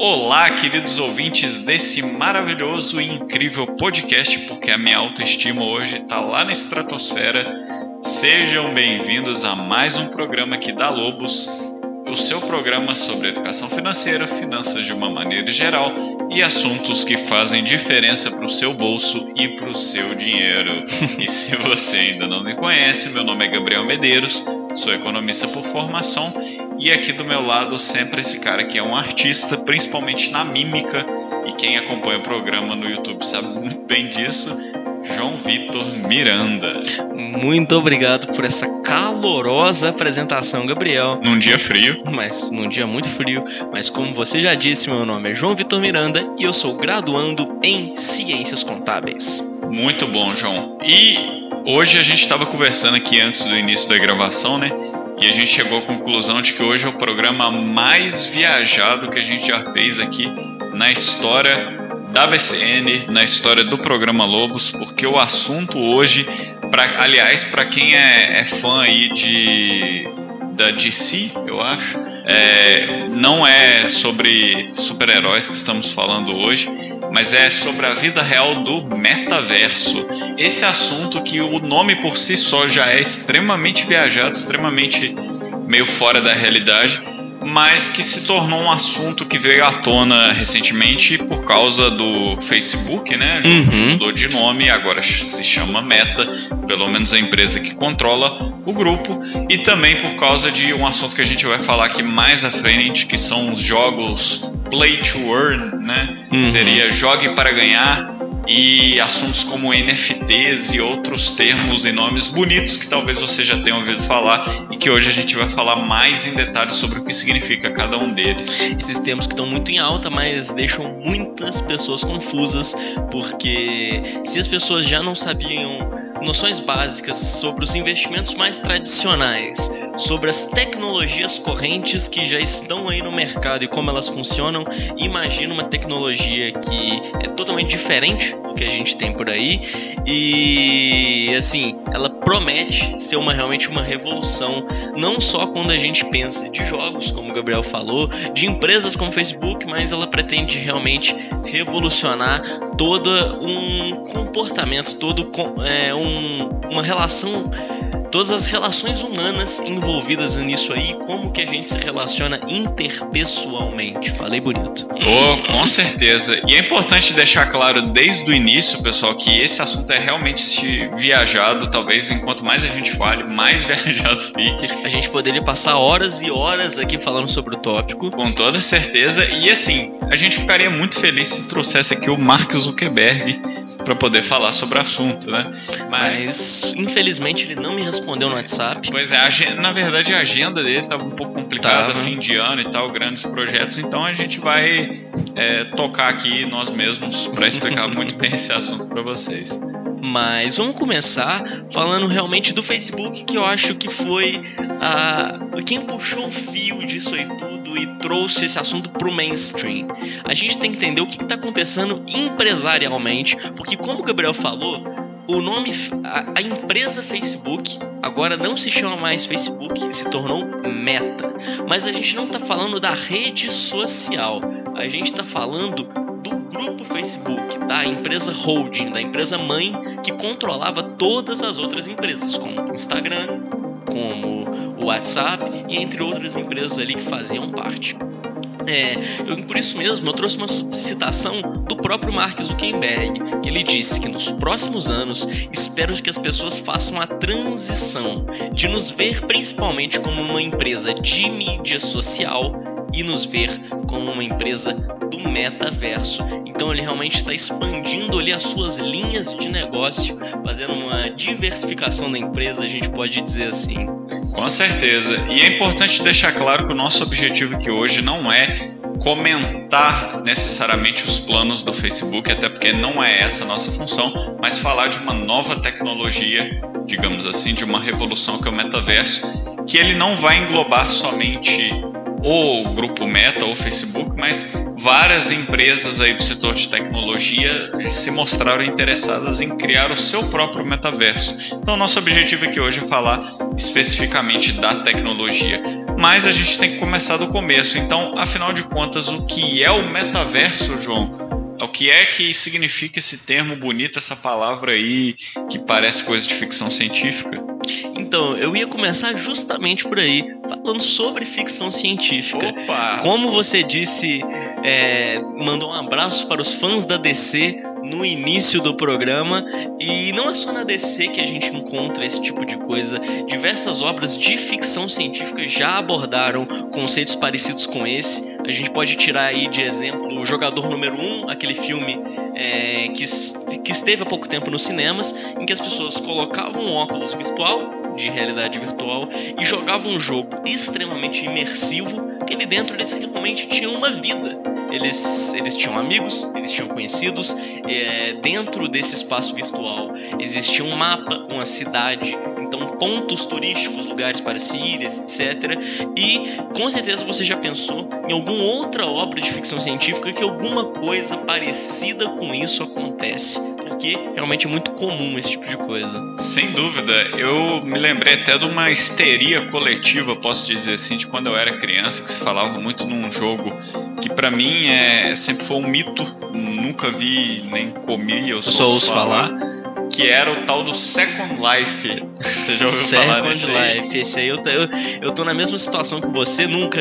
Olá, queridos ouvintes desse maravilhoso e incrível podcast, porque a minha autoestima hoje está lá na estratosfera. Sejam bem-vindos a mais um programa aqui da Lobos, o seu programa sobre educação financeira, finanças de uma maneira geral e assuntos que fazem diferença para o seu bolso e para o seu dinheiro. e se você ainda não me conhece, meu nome é Gabriel Medeiros, sou economista por formação e aqui do meu lado sempre esse cara que é um artista, principalmente na mímica, e quem acompanha o programa no YouTube sabe muito bem disso. João Vitor Miranda. Muito obrigado por essa calorosa apresentação, Gabriel. Num dia frio. Mas num dia muito frio. Mas como você já disse, meu nome é João Vitor Miranda e eu sou graduando em Ciências Contábeis. Muito bom, João. E hoje a gente estava conversando aqui antes do início da gravação, né? E a gente chegou à conclusão de que hoje é o programa mais viajado que a gente já fez aqui na história da BCN, na história do programa Lobos, porque o assunto hoje, pra, aliás, para quem é, é, fã aí de da DC, eu acho, é, não é sobre super-heróis que estamos falando hoje, mas é sobre a vida real do metaverso. Esse assunto que o nome por si só já é extremamente viajado, extremamente meio fora da realidade, mas que se tornou um assunto que veio à tona recentemente por causa do Facebook, né? Uhum. Mudou de nome, agora se chama Meta, pelo menos a empresa que controla o grupo, e também por causa de um assunto que a gente vai falar aqui mais à frente, que são os jogos play to earn, né? Uhum. Seria jogue para ganhar e assuntos como NFTs e outros termos e nomes bonitos que talvez você já tenha ouvido falar e que hoje a gente vai falar mais em detalhes sobre o que significa cada um deles. Esses termos que estão muito em alta, mas deixam muitas pessoas confusas, porque se as pessoas já não sabiam noções básicas sobre os investimentos mais tradicionais, sobre as tecnologias correntes que já estão aí no mercado e como elas funcionam. Imagina uma tecnologia que é totalmente diferente que a gente tem por aí. E assim, ela promete ser uma realmente uma revolução, não só quando a gente pensa de jogos, como o Gabriel falou, de empresas como Facebook, mas ela pretende realmente revolucionar todo um comportamento, todo é, um, uma relação todas as relações humanas envolvidas nisso aí, como que a gente se relaciona interpessoalmente. Falei bonito. Oh, com certeza. E é importante deixar claro desde o início, pessoal, que esse assunto é realmente viajado. Talvez enquanto mais a gente fale, mais viajado fique. A gente poderia passar horas e horas aqui falando sobre o tópico. Com toda certeza. E assim, a gente ficaria muito feliz se trouxesse aqui o Mark Zuckerberg para poder falar sobre o assunto, né? Mas... Mas... infelizmente ele não me respondeu no WhatsApp. Pois é, na verdade a agenda dele estava um pouco complicada, tava. fim de ano e tal, grandes projetos, então a gente vai é, tocar aqui nós mesmos para explicar muito bem esse assunto para vocês. Mas vamos começar falando realmente do Facebook, que eu acho que foi a quem puxou o fio disso aí tudo e trouxe esse assunto pro mainstream. A gente tem que entender o que está acontecendo empresarialmente, porque como o Gabriel falou, o nome, a, a, empresa Facebook agora não se chama mais Facebook, se tornou Meta. Mas a gente não está falando da rede social, a gente está falando do grupo Facebook, da empresa holding, da empresa mãe que controlava todas as outras empresas, como Instagram, como o WhatsApp e entre outras empresas ali que faziam parte. É, eu, por isso mesmo, eu trouxe uma citação do próprio Mark Zuckerberg, que ele disse que nos próximos anos espero que as pessoas façam a transição de nos ver principalmente como uma empresa de mídia social e nos ver como uma empresa do metaverso. Então ele realmente está expandindo ali as suas linhas de negócio, fazendo uma diversificação da empresa, a gente pode dizer assim. Com certeza. E é importante deixar claro que o nosso objetivo aqui hoje não é comentar necessariamente os planos do Facebook, até porque não é essa a nossa função, mas falar de uma nova tecnologia, digamos assim, de uma revolução que é o metaverso, que ele não vai englobar somente o grupo Meta ou Facebook, mas várias empresas aí do setor de tecnologia se mostraram interessadas em criar o seu próprio metaverso. Então, nosso objetivo aqui hoje é falar especificamente da tecnologia. mas a gente tem que começar do começo. Então, afinal de contas, o que é o metaverso, João? O que é que significa esse termo bonito, essa palavra aí que parece coisa de ficção científica? Então, eu ia começar justamente por aí, falando sobre ficção científica. Opa! Como você disse, é, mandou um abraço para os fãs da DC no início do programa. E não é só na DC que a gente encontra esse tipo de coisa. Diversas obras de ficção científica já abordaram conceitos parecidos com esse. A gente pode tirar aí de exemplo o Jogador Número 1, um, aquele filme é, que, que esteve há pouco tempo nos cinemas, em que as pessoas colocavam um óculos virtual de realidade virtual e jogavam um jogo extremamente imersivo que ali dentro eles realmente tinham uma vida. Eles, eles tinham amigos, eles tinham conhecidos. É, dentro desse espaço virtual existia um mapa, uma cidade, então pontos turísticos, lugares para se ir, etc. E com certeza você já pensou em alguma outra obra de ficção científica que alguma coisa parecida com isso acontece porque realmente é muito comum esse tipo de coisa. Sem dúvida. Eu me lembrei até de uma histeria coletiva, posso dizer assim, de quando eu era criança, que se falava muito num jogo que para mim é sempre foi um mito, nunca vi nem comi, eu só, só ouço falar. falar que era o tal do Second Life. Você já ouviu Second falar nesse Life. Esse aí eu, eu, eu tô na mesma situação que você, nunca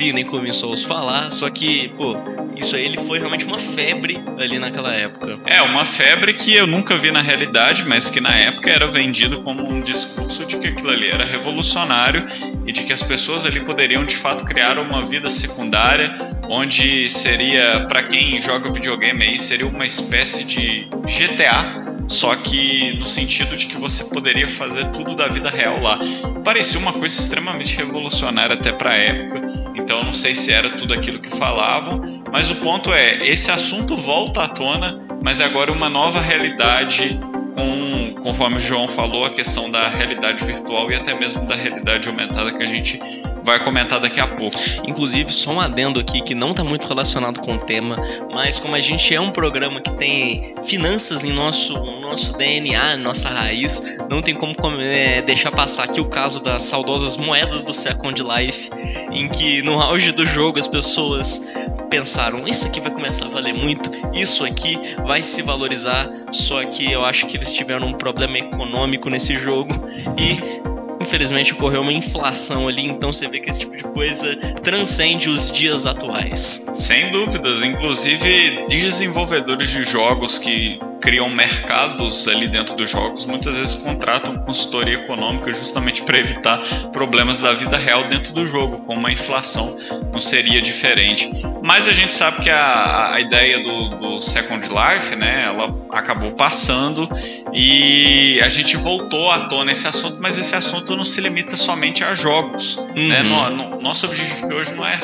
vi nem começou a falar, só que, pô, isso aí ele foi realmente uma febre ali naquela época. É, uma febre que eu nunca vi na realidade, mas que na época era vendido como um discurso de que aquilo ali era revolucionário e de que as pessoas ali poderiam de fato criar uma vida secundária, onde seria, para quem joga videogame aí, seria uma espécie de GTA, só que no sentido de que você poderia fazer tudo da vida real lá. Parecia uma coisa extremamente revolucionária até para a época. Então não sei se era tudo aquilo que falavam, mas o ponto é, esse assunto volta à tona, mas agora uma nova realidade com, conforme o João falou, a questão da realidade virtual e até mesmo da realidade aumentada que a gente vai comentar daqui a pouco. Inclusive, só um adendo aqui que não está muito relacionado com o tema, mas como a gente é um programa que tem finanças em nosso, nosso DNA, nossa raiz, não tem como é, deixar passar aqui o caso das saudosas moedas do Second Life, em que no auge do jogo as pessoas pensaram: isso aqui vai começar a valer muito, isso aqui vai se valorizar. Só que eu acho que eles tiveram um problema econômico nesse jogo e infelizmente ocorreu uma inflação ali, então você vê que esse tipo de coisa transcende os dias atuais. Sem dúvidas, inclusive desenvolvedores de jogos que criam mercados ali dentro dos jogos, muitas vezes contratam consultoria econômica justamente para evitar problemas da vida real dentro do jogo, como a inflação não seria diferente. Mas a gente sabe que a, a ideia do, do Second Life, né, ela acabou passando e a gente voltou à tona esse assunto, mas esse assunto não se limita somente a jogos. Né? Uhum. Né? No, no, nosso objetivo hoje não é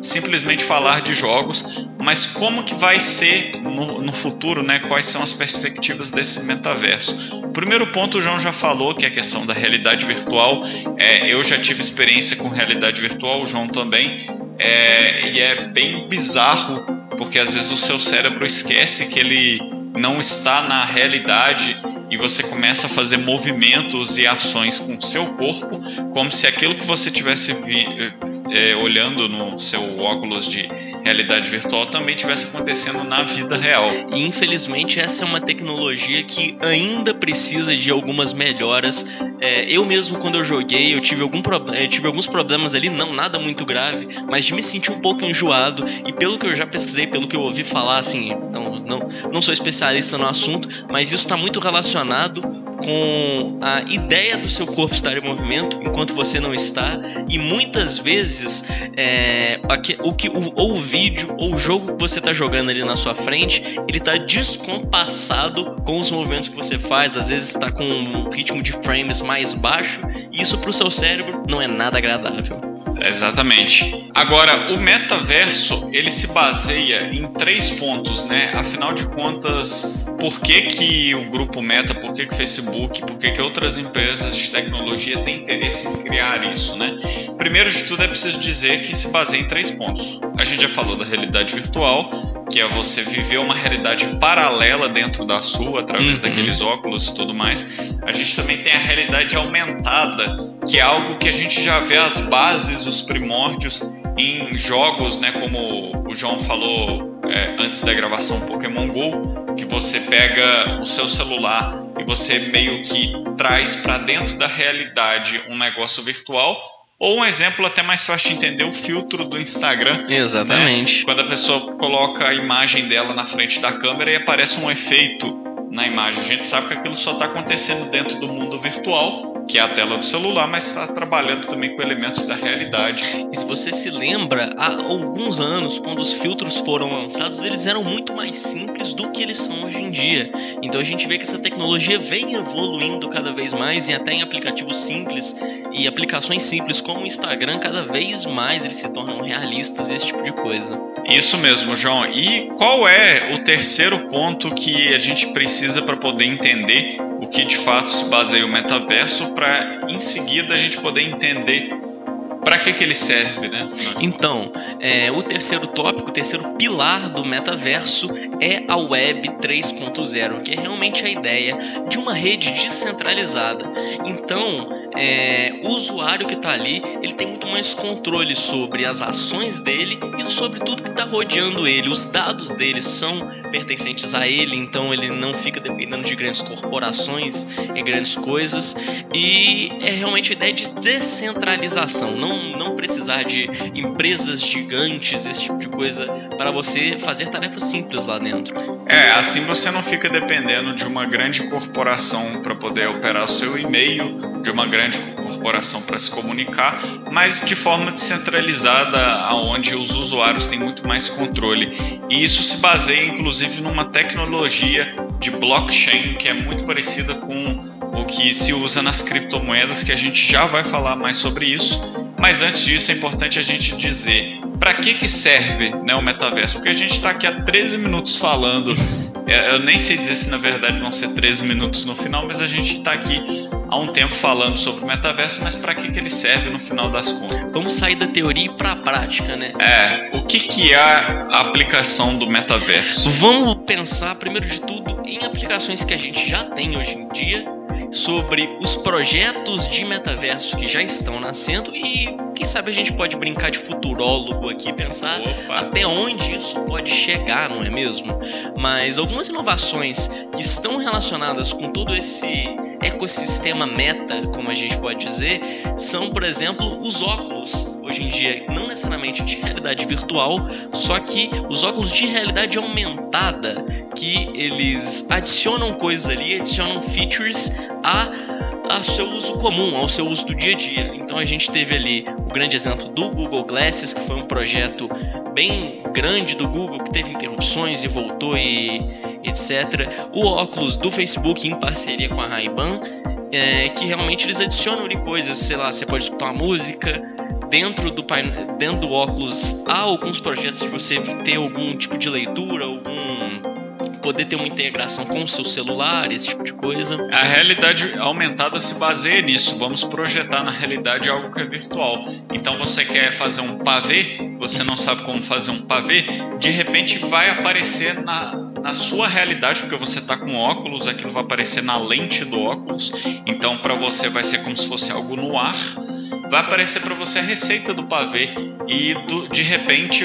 simplesmente falar de jogos, mas como que vai ser no, no futuro, né? Quais são as perspectivas desse metaverso? Primeiro ponto o João já falou, que é a questão da realidade virtual. É, eu já tive experiência com realidade virtual, o João também, é, e é bem bizarro, porque às vezes o seu cérebro esquece que ele não está na realidade e você começa a fazer movimentos e ações com o seu corpo, como se aquilo que você tivesse é, olhando no seu óculos de realidade virtual também estivesse acontecendo na vida real. E infelizmente essa é uma tecnologia que ainda precisa de algumas melhoras. É, eu mesmo quando eu joguei eu tive algum eu tive alguns problemas ali, não nada muito grave, mas de me sentir um pouco enjoado e pelo que eu já pesquisei, pelo que eu ouvi falar, assim, não não, não sou especialista no assunto, mas isso está muito relacionado com a ideia do seu corpo estar em movimento enquanto você não está e muitas vezes é, o que o, ou o vídeo ou o jogo que você está jogando ali na sua frente ele está descompassado com os movimentos que você faz às vezes está com um ritmo de frames mais baixo e isso para o seu cérebro não é nada agradável Exatamente. Agora, o metaverso, ele se baseia em três pontos, né? Afinal de contas, por que, que o grupo Meta, por que, que o Facebook, por que, que outras empresas de tecnologia têm interesse em criar isso, né? Primeiro de tudo, é preciso dizer que se baseia em três pontos. A gente já falou da realidade virtual, que é você viver uma realidade paralela dentro da sua, através Uhum. daqueles óculos e tudo mais. A gente também tem a realidade aumentada, que é algo que a gente já vê as bases, os primórdios em jogos, né, como o João falou é, antes da gravação Pokémon Go, que você pega o seu celular e você meio que traz para dentro da realidade um negócio virtual. Ou um exemplo até mais fácil de entender, o filtro do Instagram, Exatamente. quando a pessoa coloca a imagem dela na frente da câmera e aparece um efeito na imagem. A gente sabe que aquilo só está acontecendo dentro do mundo virtual, que é a tela do celular, mas está trabalhando também com elementos da realidade. E se você se lembra, há alguns anos, quando os filtros foram lançados, eles eram muito mais simples do que eles são hoje em dia. Então a gente vê que essa tecnologia vem evoluindo cada vez mais e até em aplicativos simples e aplicações simples como o Instagram, cada vez mais eles se tornam realistas e esse tipo de coisa. Isso mesmo, João. E qual é o terceiro ponto que a gente precisa para poder entender que de fato se baseia o metaverso, para em seguida a gente poder entender para que, que ele serve, né? Então, é, o terceiro tópico, o terceiro pilar do metaverso é a Web 3.0, que é realmente a ideia de uma rede descentralizada. Então, é, o usuário que está ali, ele tem muito mais controle sobre as ações dele e sobre tudo que está rodeando ele. Os dados dele são pertencentes a ele, então ele não fica dependendo de grandes corporações e grandes coisas. E é realmente a ideia de descentralização, não, não precisar de empresas gigantes, esse tipo de coisa, para você fazer tarefas simples lá dentro. É, assim você não fica dependendo de uma grande corporação para poder operar o seu e-mail, de uma grande corporação para se comunicar, mas de forma descentralizada, aonde os usuários têm muito mais controle. E isso se baseia inclusive numa tecnologia de blockchain que é muito parecida com o que se usa nas criptomoedas, que a gente já vai falar mais sobre isso. Mas antes disso é importante a gente dizer para que, que serve né, o metaverso? Porque a gente está aqui há 13 minutos falando. é, Eu nem sei dizer se na verdade vão ser 13 minutos no final, mas a gente está aqui há um tempo falando sobre o metaverso, mas para que, que ele serve no final das contas? Vamos sair da teoria e para a prática, né? É, o que, que é a aplicação do metaverso? Vamos pensar, primeiro de tudo, em aplicações que a gente já tem hoje em dia, sobre os projetos de metaverso que já estão nascendo e quem sabe a gente pode brincar de futurólogo aqui, pensar Opa. até onde isso pode chegar, não é mesmo? Mas algumas inovações que estão relacionadas com todo esse ecossistema meta, como a gente pode dizer, são, por exemplo, os óculos. Hoje em dia, não necessariamente de realidade virtual, só que os óculos de realidade aumentada, que eles adicionam coisas ali, adicionam features a seu uso comum, ao seu uso do dia a dia. Então a gente teve ali o grande exemplo do Google Glasses, que foi um projeto bem grande do Google que teve interrupções e voltou e etc. O óculos do Facebook em parceria com a Ray-Ban, é, que realmente eles adicionam ali coisas, sei lá, você pode escutar música dentro do dentro do óculos. Há alguns projetos de você ter algum tipo de leitura, algum poder ter uma integração com o seu celular, esse tipo de coisa. A realidade aumentada se baseia nisso. Vamos projetar na realidade algo que é virtual. Então você quer fazer um pavê, você não sabe como fazer um pavê, de repente vai aparecer na, na sua realidade, porque você está com óculos, aquilo vai aparecer na lente do óculos. Então para você vai ser como se fosse algo no ar. Vai aparecer para você a receita do pavê e do- de repente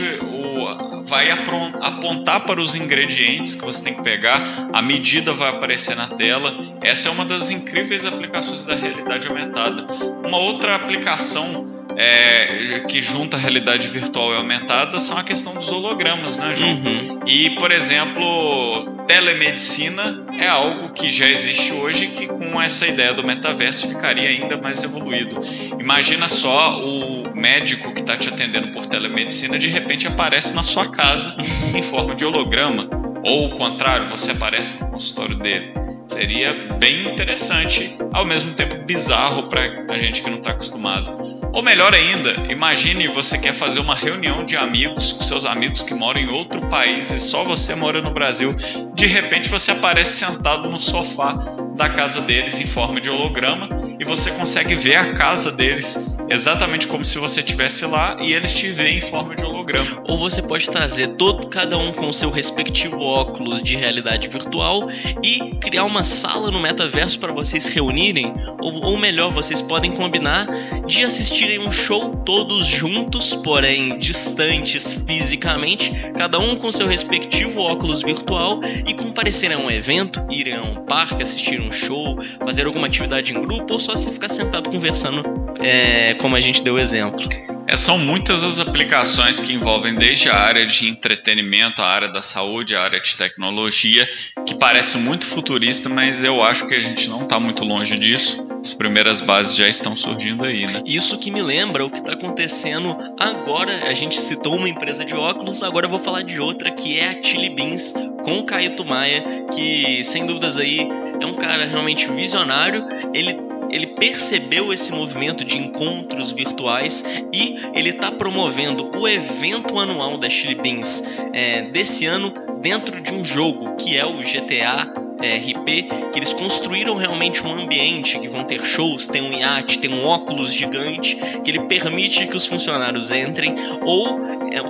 vai apontar para os ingredientes que você tem que pegar, a medida vai aparecer na tela. Essa é uma das incríveis aplicações da realidade aumentada. Uma outra aplicação é, que junta a realidade virtual e aumentada são a questão dos hologramas, né, João? Uhum. E, por exemplo, telemedicina é algo que já existe hoje que com essa ideia do metaverso ficaria ainda mais evoluído. Imagina só o médico que está te atendendo por telemedicina de repente aparece na sua casa em forma de holograma. Ou o contrário, você aparece no consultório dele. Seria bem interessante, ao mesmo tempo bizarro para a gente que não está acostumado. Ou melhor ainda, imagine você quer fazer uma reunião de amigos com seus amigos que moram em outro país e só você mora no Brasil. De repente você aparece sentado no sofá da casa deles em forma de holograma e você consegue ver a casa deles exatamente como se você estivesse lá e eles te veem em forma de holograma. Ou você pode trazer todo cada um com seu respectivo óculos de realidade virtual e criar uma sala no metaverso para vocês reunirem, ou, ou melhor, vocês podem combinar de assistirem um show todos juntos, porém distantes fisicamente, cada um com seu respectivo óculos virtual e comparecerem a um evento, irem a um parque, assistir um show, fazer alguma atividade em grupo só se ficar sentado conversando, é, como a gente deu exemplo. É, são muitas as aplicações que envolvem desde a área de entretenimento, a área da saúde, a área de tecnologia, que parece muito futurista, mas eu acho que a gente não está muito longe disso. As primeiras bases já estão surgindo aí, né? Isso que me lembra o que está acontecendo agora. A gente citou uma empresa de óculos, agora eu vou falar de outra que é a Chili Beans com o Caio Maia, que sem dúvidas aí é um cara realmente visionário. Ele ele percebeu esse movimento de encontros virtuais e ele está promovendo o evento anual da Chili Beans é, desse ano dentro de um jogo que é o GTA é, RP, que eles construíram realmente um ambiente que vão ter shows, tem um iate, tem um óculos gigante, que ele permite que os funcionários entrem ou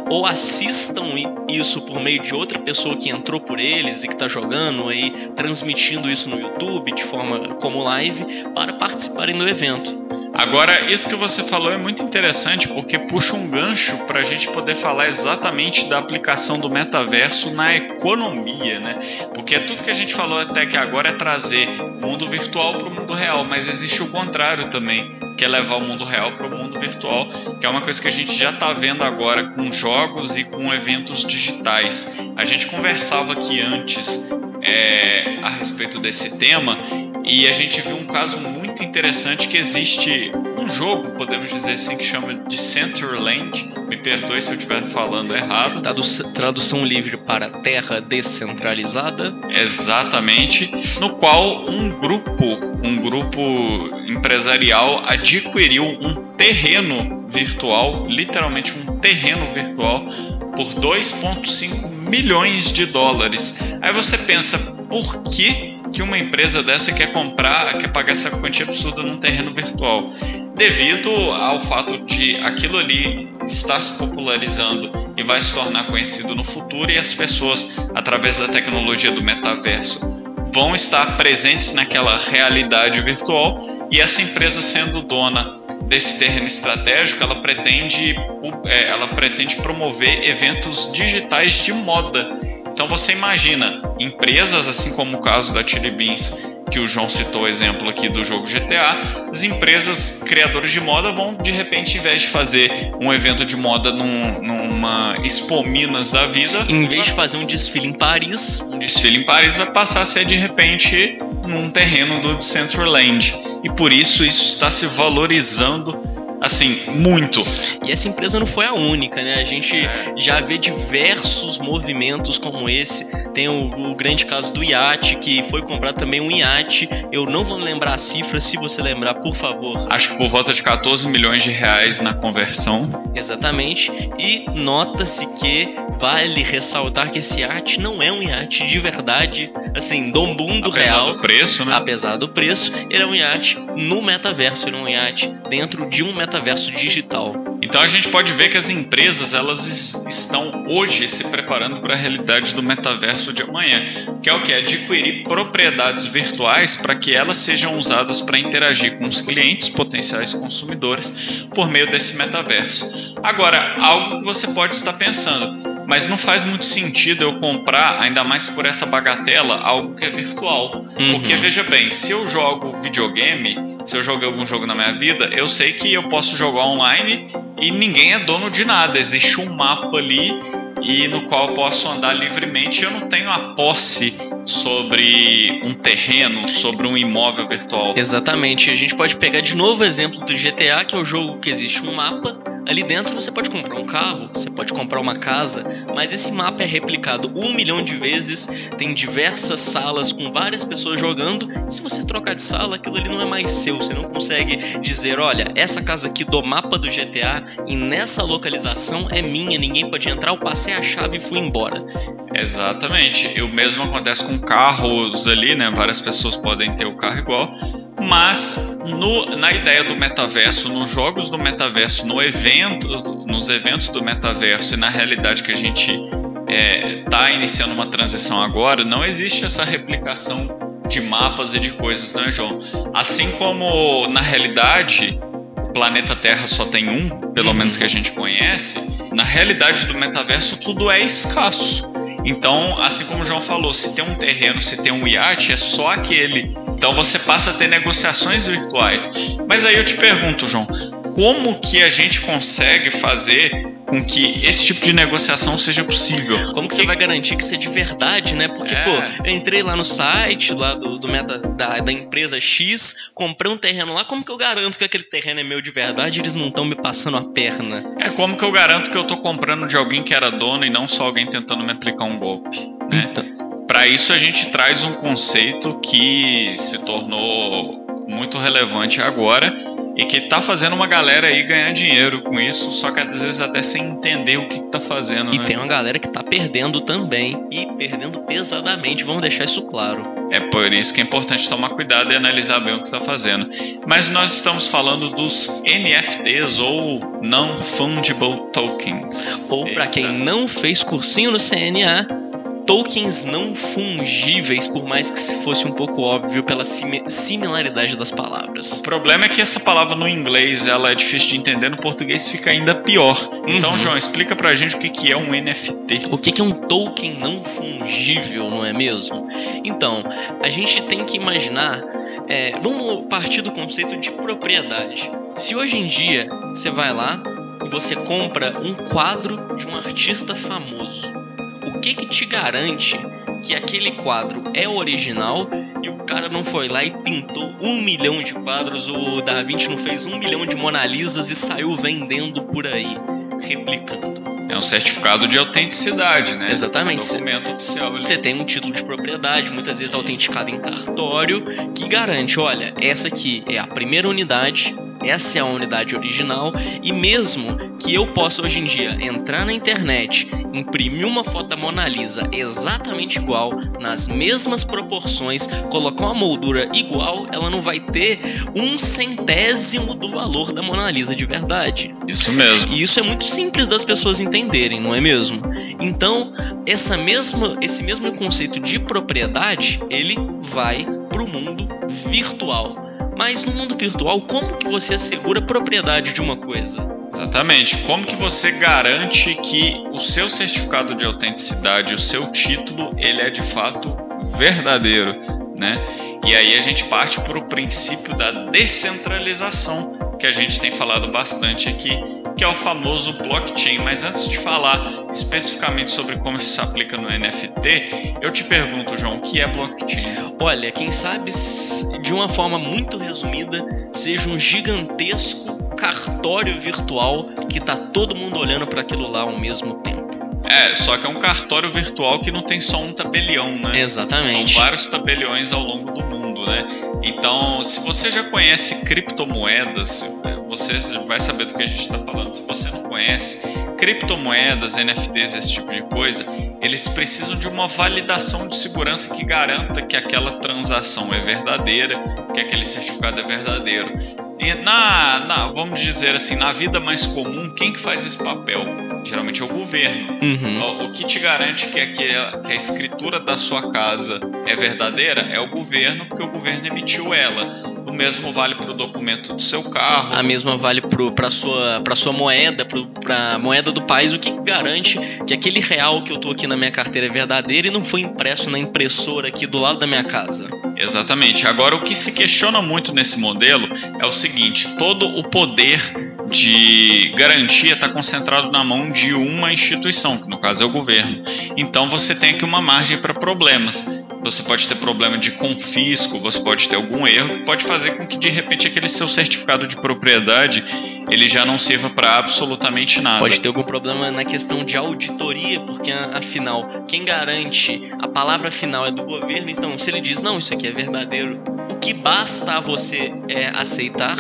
ou assistam isso por meio de outra pessoa que entrou por eles e que está jogando aí, transmitindo isso no YouTube de forma como live, para participarem do evento. Agora, isso que você falou é muito interessante porque puxa um gancho para a gente poder falar exatamente da aplicação do metaverso na economia, né? Porque tudo que a gente falou até que agora é trazer o mundo virtual para o mundo real, mas existe o contrário também, que é levar o mundo real para o mundo virtual, que é uma coisa que a gente já está vendo agora com jogos e com eventos digitais. A gente conversava aqui antes é, a respeito desse tema e a gente viu um caso muito interessante que existe um jogo, podemos dizer assim, que chama de Centerland. Me perdoe se eu estiver falando errado. Tradução livre para Terra Descentralizada. Exatamente. No qual um grupo, um grupo empresarial adquiriu um terreno virtual, literalmente um terreno virtual, por 2,5 milhões de dólares. Aí você pensa, por que que uma empresa dessa quer comprar, quer pagar essa quantia absurda num terreno virtual? Devido ao fato de aquilo ali estar se popularizando e vai se tornar conhecido no futuro e as pessoas, através da tecnologia do metaverso, vão estar presentes naquela realidade virtual e essa empresa sendo dona desse terreno estratégico, ela pretende, é, ela pretende promover eventos digitais de moda então você imagina empresas, assim como o caso da Chili Beans, que o João citou o exemplo aqui do jogo GTA, as empresas criadoras de moda vão de repente, em vez de fazer um evento de moda num, numa Expo Minas da vida, em vez de fazer um desfile em Paris, um desfile em Paris vai passar a ser de repente num terreno do Centerland. E por isso isso está se valorizando assim, muito. E essa empresa não foi a única, né? A gente é. já vê diversos movimentos como esse. Tem o, o, grande caso do iate, que foi comprado também um iate. Eu não vou lembrar a cifra, se você lembrar, por favor. Acho que por volta de 14 milhões de reais na conversão. Exatamente. E nota-se que vale ressaltar que esse iate não é um iate de verdade, assim, do mundo apesar real. Apesar do preço, né? Apesar do preço, ele é um iate no metaverso, ele é um iate dentro de um metaverso digital. Então a gente pode ver que as empresas elas estão hoje se preparando para a realidade do metaverso de amanhã, que é o que adquirir propriedades virtuais para que elas sejam usadas para interagir com os clientes potenciais consumidores por meio desse metaverso. Agora, algo que você pode estar pensando, mas não faz muito sentido eu comprar, ainda mais por essa bagatela, algo que é virtual. Uhum. Porque veja bem, se eu jogo videogame, se eu jogo algum jogo na minha vida, eu sei que eu posso jogar online e ninguém é dono de nada. Existe um mapa ali e no qual eu posso andar livremente. Eu não tenho a posse sobre um terreno, sobre um imóvel virtual. Exatamente. A gente pode pegar de novo o exemplo do GTA, que é o jogo que existe um mapa Ali dentro você pode comprar um carro, você pode comprar uma casa, mas esse mapa é replicado um milhão de vezes, tem diversas salas com várias pessoas jogando. Se você trocar de sala, aquilo ali não é mais seu. Você não consegue dizer, olha, essa casa aqui do mapa do GTA e nessa localização é minha, ninguém pode entrar. Eu passei a chave e fui embora. Exatamente. E o mesmo acontece com carros ali, né? Várias pessoas podem ter o carro igual mas no, na ideia do metaverso, nos jogos do metaverso, no evento, nos eventos do metaverso e na realidade que a gente está é, tá iniciando uma transição agora, não existe essa replicação de mapas e de coisas, né, João? Assim como na realidade o planeta Terra só tem um, pelo uhum. menos que a gente conhece, na realidade do metaverso tudo é escasso. Então, assim como o João falou, se tem um terreno, se tem um iate, é só aquele. Então você passa a ter negociações virtuais. Mas aí eu te pergunto, João, como que a gente consegue fazer com que esse tipo de negociação seja possível. Como que você vai garantir que isso é de verdade, né? Porque, é. pô, eu entrei lá no site lá do, do meta da, da, empresa X, comprei um terreno lá, como que eu garanto que aquele terreno é meu de verdade e eles não estão me passando a perna? É como que eu garanto que eu tô comprando de alguém que era dono e não só alguém tentando me aplicar um golpe, né? Então. Para isso a gente traz um conceito que se tornou muito relevante agora, e que tá fazendo uma galera aí ganhar dinheiro com isso, só que às vezes até sem entender o que, que tá fazendo. E né? tem uma galera que tá perdendo também e perdendo pesadamente, vamos deixar isso claro. É por isso que é importante tomar cuidado e analisar bem o que está fazendo. Mas nós estamos falando dos NFTs ou Non-Fungible Tokens. Ou para quem não fez cursinho no CNA, tokens não fungíveis, por mais que se fosse um pouco óbvio pela similaridade das palavras. O problema é que essa palavra no inglês ela é difícil de entender, no português fica ainda pior. Então, uhum. João, explica pra gente o que é um NFT. O que é um token não fungível, não é mesmo? Então, a gente tem que imaginar. É, vamos partir do conceito de propriedade. Se hoje em dia você vai lá e você compra um quadro de um artista famoso o que que te garante que aquele quadro é original e o cara não foi lá e pintou um milhão de quadros, o Da Vinci não fez um milhão de Mona Lisas e saiu vendendo por aí, replicando. É um certificado de autenticidade, né? Exatamente. Um documento oficial. Você tem um título de propriedade, muitas vezes autenticado em cartório, que garante, olha, essa aqui é a primeira unidade essa é a unidade original e mesmo que eu possa hoje em dia entrar na internet, imprimir uma foto da Mona Lisa exatamente igual, nas mesmas proporções, colocar uma moldura igual, ela não vai ter um centésimo do valor da Mona Lisa de verdade. Isso mesmo. E isso é muito simples das pessoas entenderem, não é mesmo? Então, essa mesma, esse mesmo conceito de propriedade, ele vai para o mundo virtual. Mas no mundo virtual, como que você assegura a propriedade de uma coisa? Exatamente. Como que você garante que o seu certificado de autenticidade, o seu título, ele é de fato verdadeiro, né? E aí a gente parte para o princípio da descentralização, que a gente tem falado bastante aqui, que é o famoso blockchain. Mas antes de falar especificamente sobre como isso se aplica no NFT, eu te pergunto, João, o que é blockchain? Olha, quem sabe de uma forma muito resumida, seja um gigantesco cartório virtual que tá todo mundo olhando para aquilo lá ao mesmo tempo. É, só que é um cartório virtual que não tem só um tabelião, né? Exatamente. São vários tabeliões ao longo do mundo, né? Então, se você já conhece criptomoedas, você vai saber do que a gente está falando. Se você não conhece, criptomoedas, NFTs, esse tipo de coisa, eles precisam de uma validação de segurança que garanta que aquela transação é verdadeira, que aquele certificado é verdadeiro. E na, na vamos dizer assim, na vida mais comum, quem que faz esse papel? Geralmente é o governo. Uhum. O, que te garante que, aquele, que a escritura da sua casa é verdadeira é o governo, porque o governo emitiu ela o mesmo vale para o documento do seu carro. A mesma vale para sua, sua moeda, para moeda do país. O que, que garante que aquele real que eu estou aqui na minha carteira é verdadeiro e não foi impresso na impressora aqui do lado da minha casa? Exatamente. Agora, o que se questiona muito nesse modelo é o seguinte: todo o poder de garantia está concentrado na mão de uma instituição, que no caso é o governo. Então você tem aqui uma margem para problemas. Você pode ter problema de confisco, você pode ter algum erro que pode fazer com que de repente aquele seu certificado de propriedade ele já não sirva para absolutamente nada. Pode ter algum problema na questão de auditoria, porque afinal, quem garante a palavra final é do governo, então se ele diz não, isso aqui é verdadeiro, o que basta você é aceitar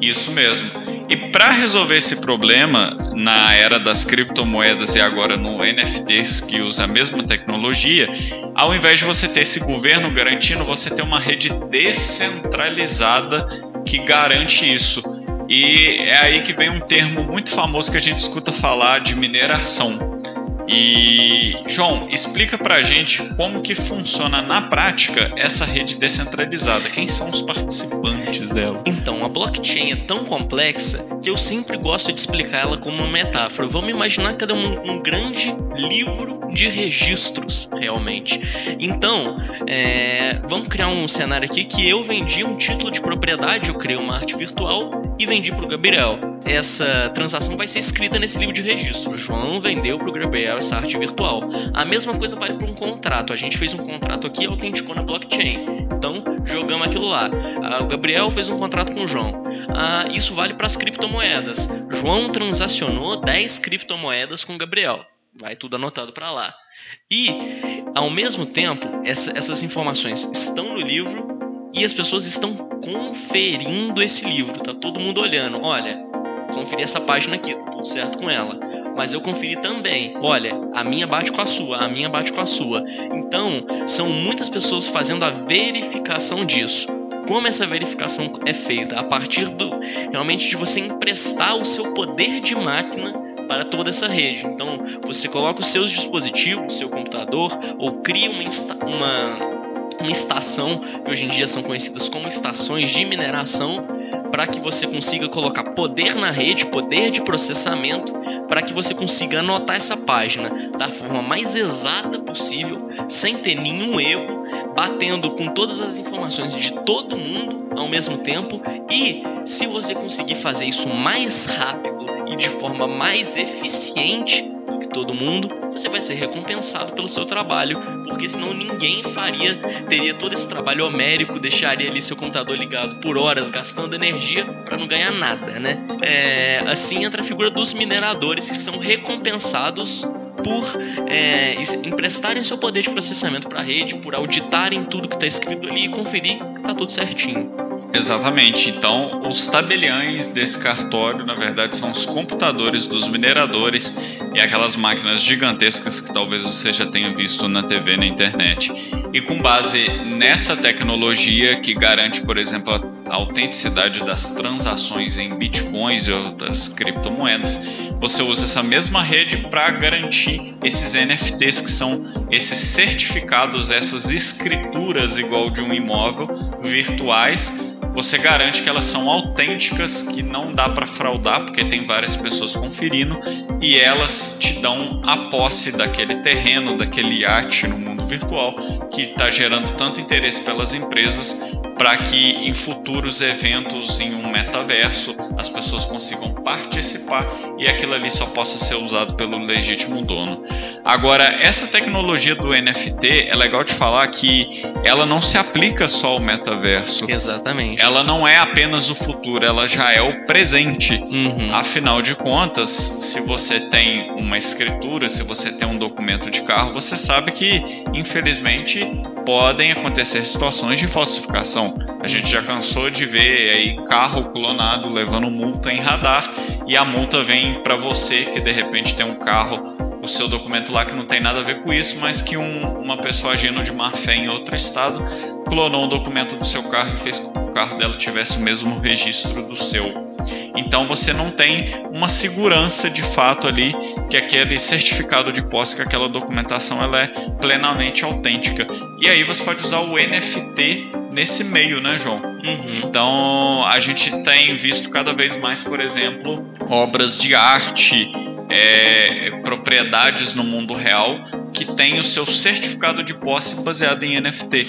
Isso mesmo. E para resolver esse problema na era das criptomoedas e agora no NFTs que usa a mesma tecnologia, ao invés de você ter esse governo garantindo, você tem uma rede descentralizada que garante isso. E é aí que vem um termo muito famoso que a gente escuta falar de mineração. E João, explica pra gente como que funciona na prática essa rede descentralizada. Quem são os participantes dela? Então, a blockchain é tão complexa que eu sempre gosto de explicar ela como uma metáfora. Vamos imaginar que ela é um, um grande livro de registros, realmente. Então, é, vamos criar um cenário aqui que eu vendi um título de propriedade, eu criei uma arte virtual e vendi para o Gabriel. Essa transação vai ser escrita nesse livro de registro. João vendeu para o Gabriel essa arte virtual. A mesma coisa vale para um contrato. A gente fez um contrato aqui e autenticou na blockchain. Então, jogamos aquilo lá. Ah, o Gabriel fez um contrato com o João. Ah, isso vale para as criptomoedas. João transacionou 10 criptomoedas com o Gabriel. Vai tudo anotado para lá. E, ao mesmo tempo, essa, essas informações estão no livro e as pessoas estão conferindo esse livro. Tá todo mundo olhando. Olha, conferi essa página aqui, tá tudo certo com ela. Mas eu conferi também. Olha, a minha bate com a sua, a minha bate com a sua. Então, são muitas pessoas fazendo a verificação disso. Como essa verificação é feita? A partir do realmente de você emprestar o seu poder de máquina para toda essa rede. Então, você coloca os seus dispositivos, seu computador, ou cria uma, uma uma estação, que hoje em dia são conhecidas como estações de mineração, para que você consiga colocar poder na rede, poder de processamento, para que você consiga anotar essa página da forma mais exata possível, sem ter nenhum erro, batendo com todas as informações de todo mundo ao mesmo tempo. E se você conseguir fazer isso mais rápido e de forma mais eficiente que todo mundo, você vai ser recompensado pelo seu trabalho, porque senão ninguém faria, teria todo esse trabalho homérico, deixaria ali seu computador ligado por horas, gastando energia para não ganhar nada, né? É, assim entra a figura dos mineradores que são recompensados por é, emprestarem seu poder de processamento para a rede, por auditarem tudo que está escrito ali e conferir que está tudo certinho. Exatamente. Então, os tabeliães desse cartório, na verdade, são os computadores dos mineradores e aquelas máquinas gigantescas que talvez você já tenha visto na TV, na internet. E com base nessa tecnologia que garante, por exemplo, a autenticidade das transações em bitcoins e outras criptomoedas, você usa essa mesma rede para garantir esses NFTs que são esses certificados, essas escrituras igual de um imóvel virtuais você garante que elas são autênticas, que não dá para fraudar, porque tem várias pessoas conferindo, e elas te dão a posse daquele terreno, daquele iate no mundo virtual, que está gerando tanto interesse pelas empresas para que em futuros eventos em um metaverso as pessoas consigam participar e aquilo ali só possa ser usado pelo legítimo dono. Agora, essa tecnologia do NFT é legal de falar que ela não se aplica só ao metaverso. Exatamente. Ela não é apenas o futuro, ela já é o presente. Uhum. Afinal de contas, se você tem uma escritura, se você tem um documento de carro, você sabe que, infelizmente, podem acontecer situações de falsificação. A gente já cansou de ver aí carro clonado levando multa em radar e a multa vem para você que de repente tem um carro, o seu documento lá que não tem nada a ver com isso, mas que um, uma pessoa agindo de má fé em outro estado clonou um documento do seu carro e fez carro dela tivesse o mesmo registro do seu. Então você não tem uma segurança de fato ali que aquele certificado de posse, que aquela documentação ela é plenamente autêntica. E aí você pode usar o NFT nesse meio, né, João? Uhum. Então a gente tem visto cada vez mais, por exemplo, obras de arte, é, propriedades no mundo real que tem o seu certificado de posse baseado em NFT,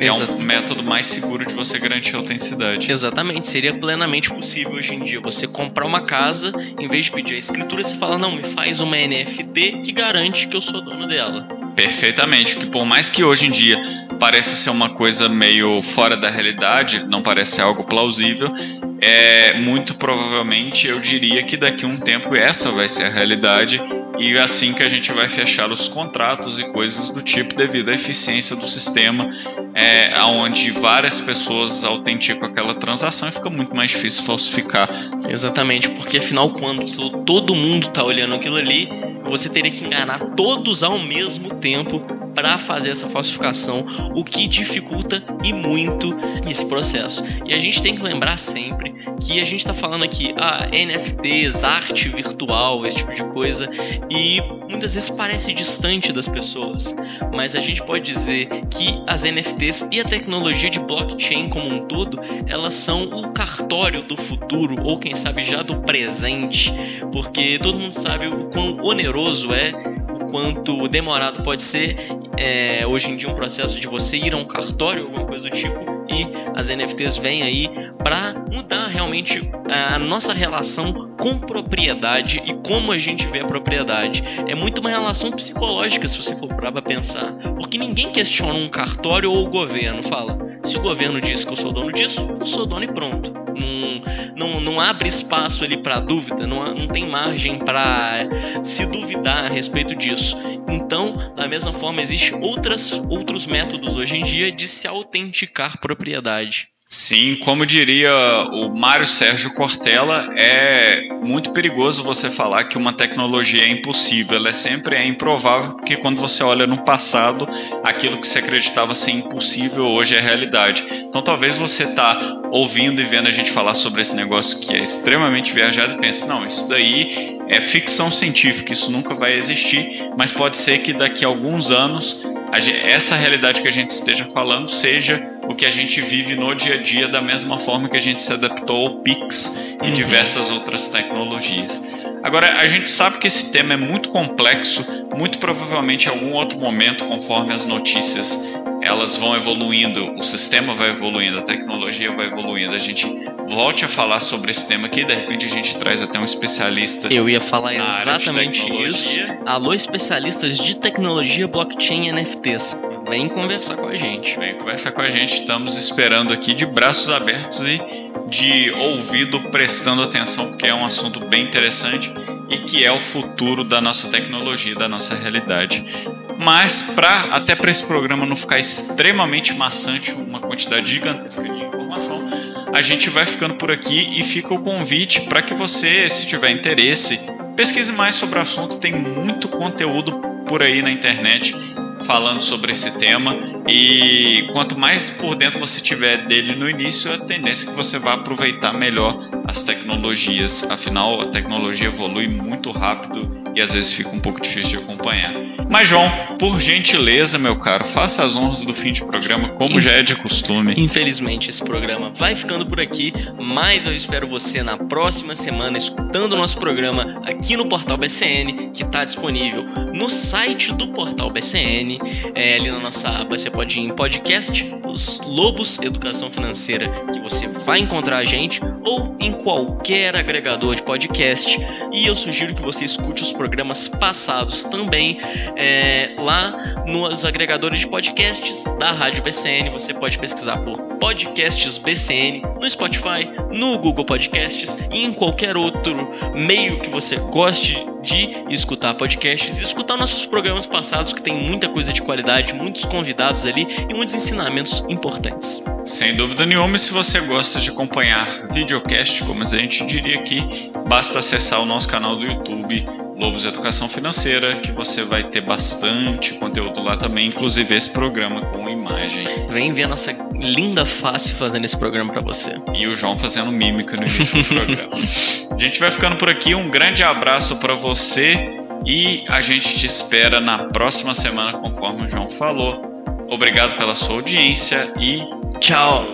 Exato. é um método mais seguro de você garantir a autenticidade. Exatamente, seria plenamente possível hoje em dia você comprar uma casa, em vez de pedir a escritura, você fala: não, me faz uma NFT que garante que eu sou dono dela. Perfeitamente, que por mais que hoje em dia pareça ser uma coisa meio fora da realidade, não parece ser algo plausível, é muito provavelmente eu diria que daqui a um tempo essa vai ser a realidade e assim que a gente vai fechar os contratos e coisas do tipo devido à eficiência do sistema, é, onde várias pessoas autenticam aquela transação e fica muito mais difícil falsificar. Exatamente, porque afinal quando todo mundo está olhando aquilo ali, você teria que enganar todos ao mesmo tempo para fazer essa falsificação, o que dificulta e muito esse processo. E a gente tem que lembrar sempre que a gente está falando aqui a ah, NFTs, arte virtual, esse tipo de coisa, e muitas vezes parece distante das pessoas, mas a gente pode dizer que as NFTs e a tecnologia de blockchain como um todo, elas são o cartório do futuro ou quem sabe já do presente, porque todo mundo sabe o quão oneroso é o quanto demorado pode ser é, hoje em dia um processo de você ir a um cartório, alguma coisa do tipo, e as NFTs vêm aí para mudar realmente a nossa relação com propriedade e como a gente vê a propriedade. É muito uma relação psicológica se você for para pensar, porque ninguém questiona um cartório ou o governo. Fala, se o governo diz que eu sou dono disso, eu sou dono e pronto. Não, não, não abre espaço ali para dúvida, não, não tem margem para se duvidar a respeito disso. Então, da mesma forma, existem outros métodos hoje em dia de se autenticar propriedade. Sim, como diria o Mário Sérgio Cortella, é muito perigoso você falar que uma tecnologia é impossível. Ela é sempre é improvável, porque quando você olha no passado, aquilo que se acreditava ser impossível hoje é realidade. Então talvez você está ouvindo e vendo a gente falar sobre esse negócio que é extremamente viajado e pense, não, isso daí é ficção científica, isso nunca vai existir, mas pode ser que daqui a alguns anos essa realidade que a gente esteja falando seja o que a gente vive no dia a dia da mesma forma que a gente se adaptou ao Pix e uhum. diversas outras tecnologias. Agora, a gente sabe que esse tema é muito complexo, muito provavelmente em algum outro momento, conforme as notícias elas vão evoluindo, o sistema vai evoluindo, a tecnologia vai evoluindo, a gente volte a falar sobre esse tema aqui, de repente a gente traz até um especialista. Eu ia falar exatamente isso. Alô, especialistas de tecnologia, blockchain e NFTs. Vem conversar com a gente. Vem conversar com a gente, estamos esperando aqui de braços abertos e de ouvido prestando atenção, porque é um assunto bem interessante e que é o futuro da nossa tecnologia, da nossa realidade. Mas para até para esse programa não ficar extremamente maçante, uma quantidade gigantesca de informação, a gente vai ficando por aqui e fica o convite para que você, se tiver interesse, pesquise mais sobre o assunto. Tem muito conteúdo por aí na internet falando sobre esse tema e quanto mais por dentro você tiver dele no início, a tendência é que você vá aproveitar melhor as tecnologias. Afinal, a tecnologia evolui muito rápido e às vezes fica um pouco difícil de acompanhar. Mas João, por gentileza, meu caro, faça as honras do fim de programa como já é de costume. Infelizmente, esse programa vai ficando por aqui, mas eu espero você na próxima semana escutando o nosso programa aqui no Portal BCN, que está disponível no site do Portal BCN, é, ali na nossa aba pode ir em podcast, os Lobos Educação Financeira, que você vai encontrar a gente, ou em qualquer agregador de podcast. E eu sugiro que você escute os programas passados também é, lá nos agregadores de podcasts da Rádio BCN. Você pode pesquisar por Podcasts BCN no Spotify, no Google Podcasts e em qualquer outro meio que você goste de escutar podcasts e escutar nossos programas passados que tem muita coisa de qualidade, muitos convidados ali e muitos ensinamentos importantes. Sem dúvida nenhuma, se você gosta de acompanhar videocast, como a gente diria aqui, basta acessar o nosso canal do YouTube Lobos Educação Financeira, que você vai ter bastante conteúdo lá também, inclusive esse programa com imagem. Vem ver a nossa linda face fazendo esse programa para você. E o João fazendo mímica no início do programa. A gente vai ficando por aqui, um grande abraço para você e a gente te espera na próxima semana, conforme o João falou. Obrigado pela sua audiência e tchau!